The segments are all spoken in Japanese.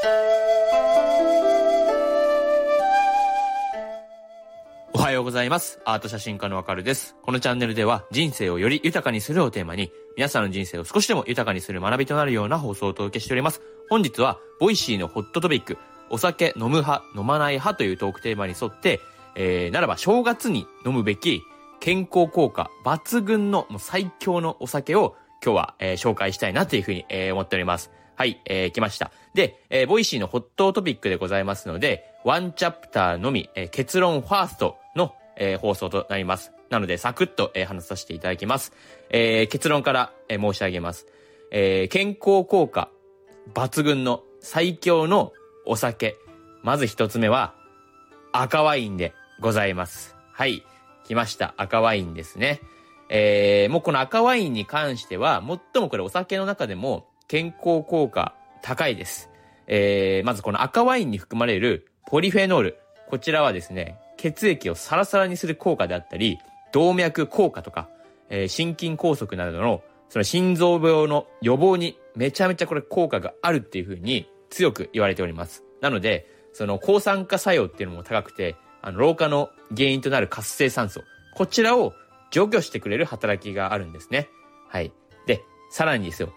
おはようございます。アート写真家のわかるです。このチャンネルでは人生をより豊かにするをテーマに、皆さんの人生を少しでも豊かにする学びとなるような放送をお届けしております。本日は、 Voicy のホットトピック、お酒飲む派、飲まない派というトークテーマに沿って、えー、ならば正月に飲むべき健康効果抜群のもう最強のお酒を今日は、えー紹介したいなというふうに、えー思っております。はい、えー来ました。で、えー Voicy のホットトピックでございますので、ワンチャプターのみ、えー結論ファーストの、えー放送となります。なので、サクッと、えー話させていただきます。えー結論から、えー申し上げます。えー健康効果抜群の最強のお酒。まず一つ目は、赤ワインでございます。はい。来ました。赤ワインですね。えー、もうこの赤ワインに関しては、最もこれお酒の中でも健康効果高いです。えー、まずこの赤ワインに含まれるポリフェノール。こちらはですね、血液をサラサラにする効果であったり、動脈硬化とか、えー心筋梗塞などの、その心臓病の予防にめちゃめちゃこれ効果があるっていうふうに強く言われております。なので、その抗酸化作用っていうのも高くて、あの、老化の原因となる活性酸素。こちらを除去してくれる働きがあるんですね。はい。で、さらにですよ、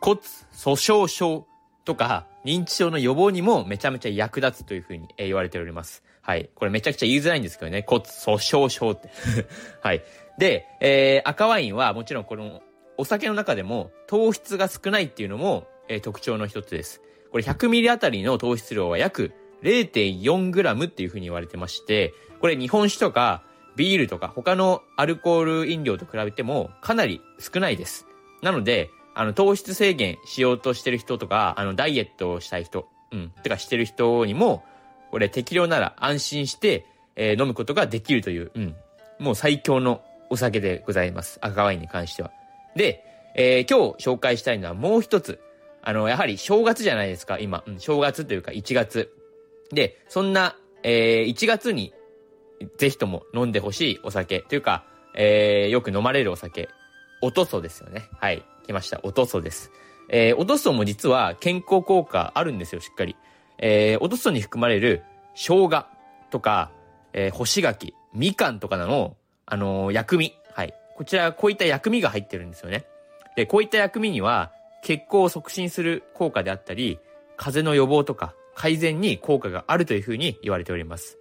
骨粗鬆症とか認知症の予防にもめちゃめちゃ役立つというふうに言われております。はい。これめちゃくちゃ言いづらいんですけどね。骨粗鬆症って。はい。で、えー赤ワインはもちろんこのお酒の中でも糖質が少ないっていうのも、えー特徴の一つです。これ100ミリあたりの糖質量は約 0.4g っていうふうに言われてまして、これ日本酒とかビールとか他のアルコール飲料と比べてもかなり少ないです。なので、あの、糖質制限しようとしてる人とか、あの、ダイエットをしたい人、うん、てかしてる人にも、これ適量なら安心して、えー飲むことができるという、うん、もう最強のお酒でございます。赤ワインに関しては。で、えー今日紹介したいのはもう一つ。あの、やはり正月じゃないですか、今。うん、正月というか1月。で、そんな、えー1月にぜひとも飲んでほしいお酒というか、えーよく飲まれるお酒。おとそですよね。はい。来ました。おとそです。えーおとそも実は健康効果あるんですよ、しっかり。えーおとそに含まれる生姜とか、えー干し柿、みかんとかの、あのー薬味。はい。こちら、こういった薬味が入ってるんですよね。で、こういった薬味には、血行を促進する効果であったり、風邪の予防とか、改善に効果があるというふうに言われております。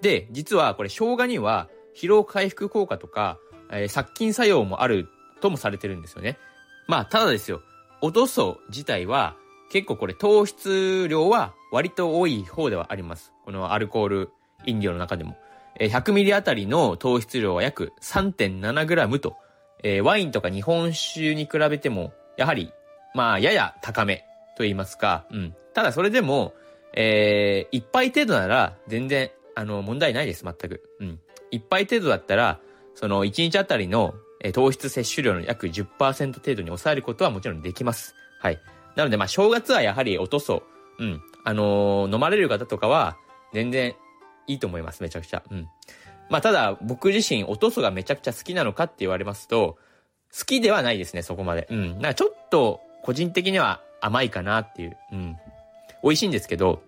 で、実はこれ生姜には疲労回復効果とか、えー殺菌作用もあるともされてるんですよね。まあ、ただですよ、おとそ自体は結構これ糖質量は割と多い方ではあります。このアルコール飲料の中でも。100ミリあたりの糖質量は約 3.7g と、えーワインとか日本酒に比べても、やはり、まあ、やや高めと言いますか、うん。ただそれでも、えー、一杯程度なら全然、あの、問題ないです、全く。うん。一杯程度だったら、その1日あたりの、え糖質摂取量の約10%程度に抑えることはもちろんできます。はい。なので、まあ、正月はやはり落とそう。うん。あのー飲まれる方とかは、全然いいと思います、めちゃくちゃ。うん。まあ、ただ、僕自身、おとそがめちゃくちゃ好きなのかって言われますと、好きではないですね、そこまで。うん。なんかちょっと、個人的には甘いかなっていう。うん。美味しいんですけど、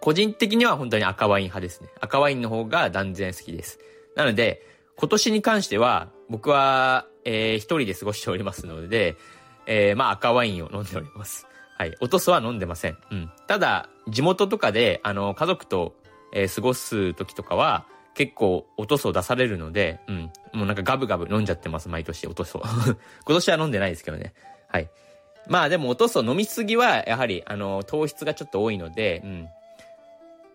個人的には本当に赤ワイン派ですね。赤ワインの方が断然好きです。なので、今年に関しては、僕は、えー一人で過ごしておりますので、えーまあ赤ワインを飲んでおります。はい。おとそは飲んでません。うん。ただ、地元とかで、あの、家族と、えー過ごす時とかは、結構、おとそ出されるので、うん。もうなんかガブガブ飲んじゃってます、毎年、おとそ。今年は飲んでないですけどね。はい。まあでも、おとそ飲みすぎは、やはり、あの、糖質がちょっと多いので、うん。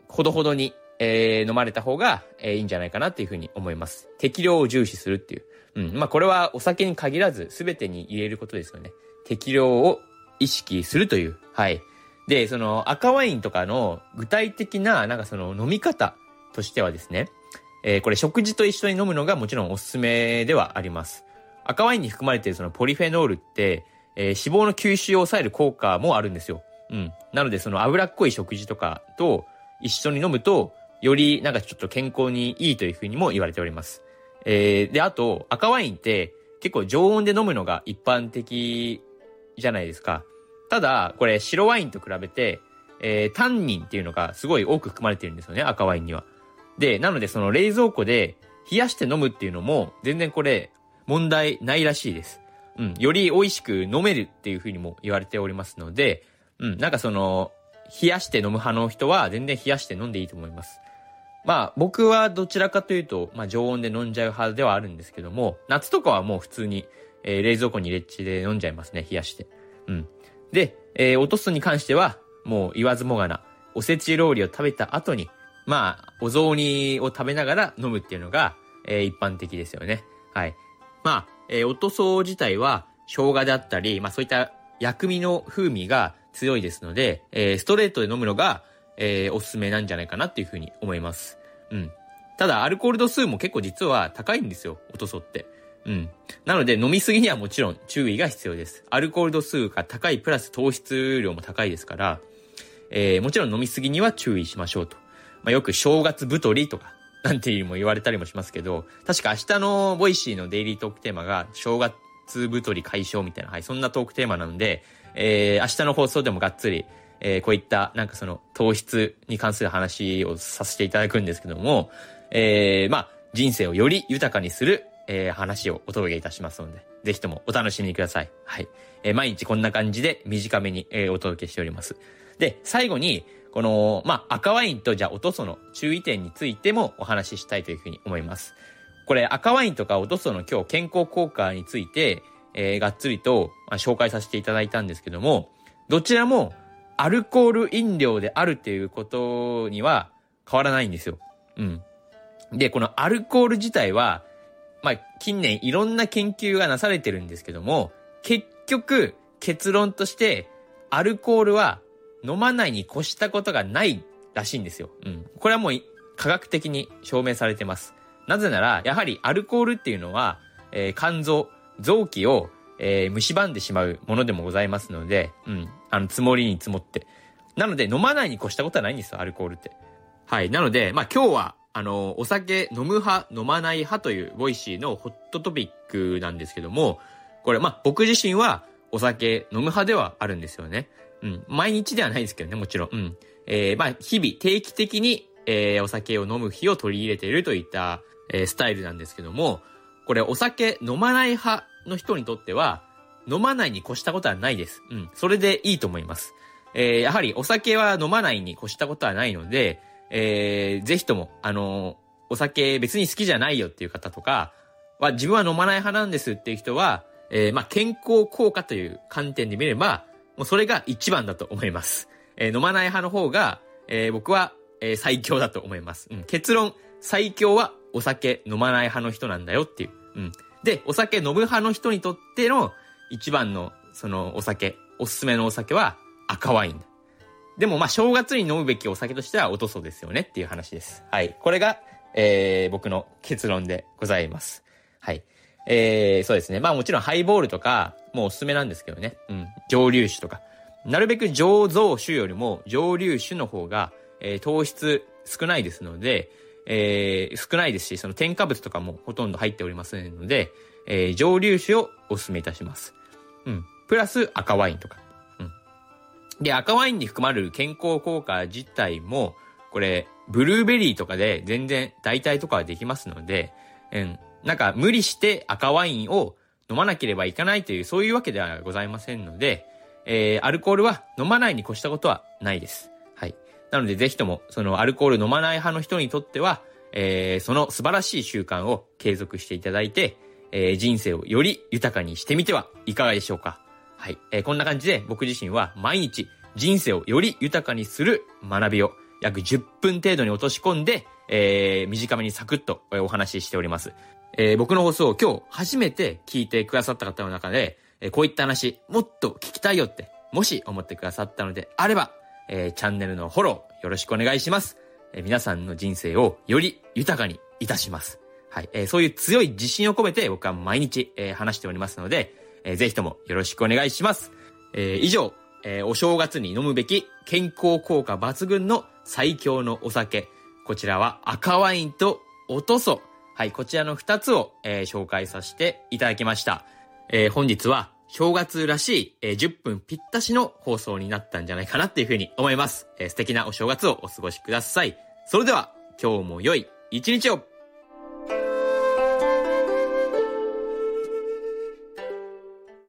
ほどほどに、えー飲まれた方が、えーいいんじゃないかなっていうふうに思います。適量を重視するっていう。うん。まあこれはお酒に限らず全てに入れることですよね。適量を意識するという。はい。で、その赤ワインとかの具体的な、なんかその飲み方としてはですね、えーこれ食事と一緒に飲むのがもちろんおすすめではあります。赤ワインに含まれているそのポリフェノールって、えー脂肪の吸収を抑える効果もあるんですよ。うん。なのでその脂っこい食事とかと一緒に飲むと、よりなんかちょっと健康にいいというふうにも言われております。えーで、あと赤ワインって結構常温で飲むのが一般的じゃないですか。ただ、これ白ワインと比べて、えー、タンニンっていうのがすごい多く含まれてるんですよね、赤ワインには。で、なのでその冷蔵庫で冷やして飲むっていうのも全然これ問題ないらしいです。うん、より美味しく飲めるっていうふうにも言われておりますので、うん、なんかその、冷やして飲む派の人は全然冷やして飲んでいいと思います。まあ僕はどちらかというと、まあ常温で飲んじゃう派ではあるんですけども、夏とかはもう普通に、えー、冷蔵庫にレッチで飲んじゃいますね、冷やして。うん。で、えー、落とすに関しては、もう言わずもがな、おせち料理を食べた後に、まあ、お雑煮を食べながら飲むっていうのが、えー、一般的ですよね。はい。まあ、えー、おとそ自体は、生姜であったり、まあそういった薬味の風味が強いですので、えー、ストレートで飲むのが、えー、おすすめなんじゃないかなっていうふうに思います。うん。ただ、アルコール度数も結構実は高いんですよ、おとそって。うん。なので、飲みすぎにはもちろん注意が必要です。アルコール度数が高いプラス糖質量も高いですから、えー、もちろん飲みすぎには注意しましょうと。まあ、よく正月太りとか、なんていうも言われたりもしますけど、確か明日の Voicy のデイリートークテーマが、正月太り解消みたいな、はい、そんなトークテーマなので、えー、明日の放送でもがっつり、えー、こういった、なんかその、糖質に関する話をさせていただくんですけども、えー、まあ、人生をより豊かにする、えー、話をお届けいたしますので、ぜひともお楽しみください。はい。え、毎日こんな感じで短めに、え、お届けしております。で、最後に、この、まあ、赤ワインとじゃあおとその注意点についてもお話ししたいというふうに思います。これ赤ワインとかおとその今日健康効果について、えー、がっつりと、まあ、紹介させていただいたんですけども、どちらもアルコール飲料であるっていうことには変わらないんですよ。うん。で、このアルコール自体は、まあ、近年いろんな研究がなされてるんですけども、結局、結論として、アルコールは飲まないに越したことがないらしいんですよ。うん。これはもう科学的に証明されてます。なぜなら、やはりアルコールっていうのは、えー、肝臓、臓器を、えー、蝕んでしまうものでもございますので、うん。あの、積もりに積もって。なので、飲まないに越したことはないんですよ、アルコールって。はい。なので、まあ今日は、あの、お酒飲む派、飲まない派という Voicy のホットトピックなんですけども、これ、まあ僕自身はお酒飲む派ではあるんですよね。うん。毎日ではないですけどね、もちろん。うん。えー、まあ日々定期的に、えー、お酒を飲む日を取り入れているといった、えー、スタイルなんですけども、これお酒飲まない派の人にとっては、飲まないに越したことはないです。うん。それでいいと思います。えー、やはりお酒は飲まないに越したことはないので、えー、ぜひとも、あの、お酒別に好きじゃないよっていう方とかは、自分は飲まない派なんですっていう人は、えー、まあ、健康効果という観点で見れば、もうそれが一番だと思います。えー、飲まない派の方が、えー、僕は、えー、最強だと思います。うん、結論、最強はお酒飲まない派の人なんだよっていう。うん。で、お酒飲む派の人にとっての一番の、そのお酒、おすすめのお酒は赤ワイン。でもまあ正月に飲むべきお酒としてはおとそですよねっていう話です。はい。これが、えー、僕の結論でございます。はい。えー、そうですね。まあもちろんハイボールとかもうおすすめなんですけどね。うん。蒸留酒とか。なるべく醸造酒よりも蒸留酒の方が、えー、糖質少ないですので、えー、少ないですし、その添加物とかもほとんど入っておりませんので、えー、蒸留酒をお勧めいたします。うん。プラス赤ワインとか。うん。で、赤ワインに含まれる健康効果自体も、これ、ブルーベリーとかで全然代替とかはできますので、うん。なんか無理して赤ワインを飲まなければいけないという、そういうわけではございませんので、えー、アルコールは飲まないに越したことはないです。はいなのでぜひとも、そのアルコール飲まない派の人にとっては、えー、その素晴らしい習慣を継続していただいて、えー、人生をより豊かにしてみてはいかがでしょうか？はい。えー、こんな感じで僕自身は毎日人生をより豊かにする学びを約10分程度に落とし込んで、えー、短めにサクッとお話ししております。えー、僕の放送を今日初めて聞いてくださった方の中で、えー、こういった話もっと聞きたいよって、もし思ってくださったのであれば、えー、チャンネルのフォローよろしくお願いします。えー、皆さんの人生をより豊かにいたします。はい。えー、そういう強い自信を込めて僕は毎日、えー、話しておりますので、えー、ぜひともよろしくお願いします。えー、以上、えー、お正月に飲むべき健康効果抜群の最強のお酒。こちらは赤ワインとおとそ。はい、こちらの二つを、えー、紹介させていただきました。えー、本日は正月らしい、えー10分ぴったしの放送になったんじゃないかなっていうふうに思います。えー素敵なお正月をお過ごしください。それでは、今日も良い一日を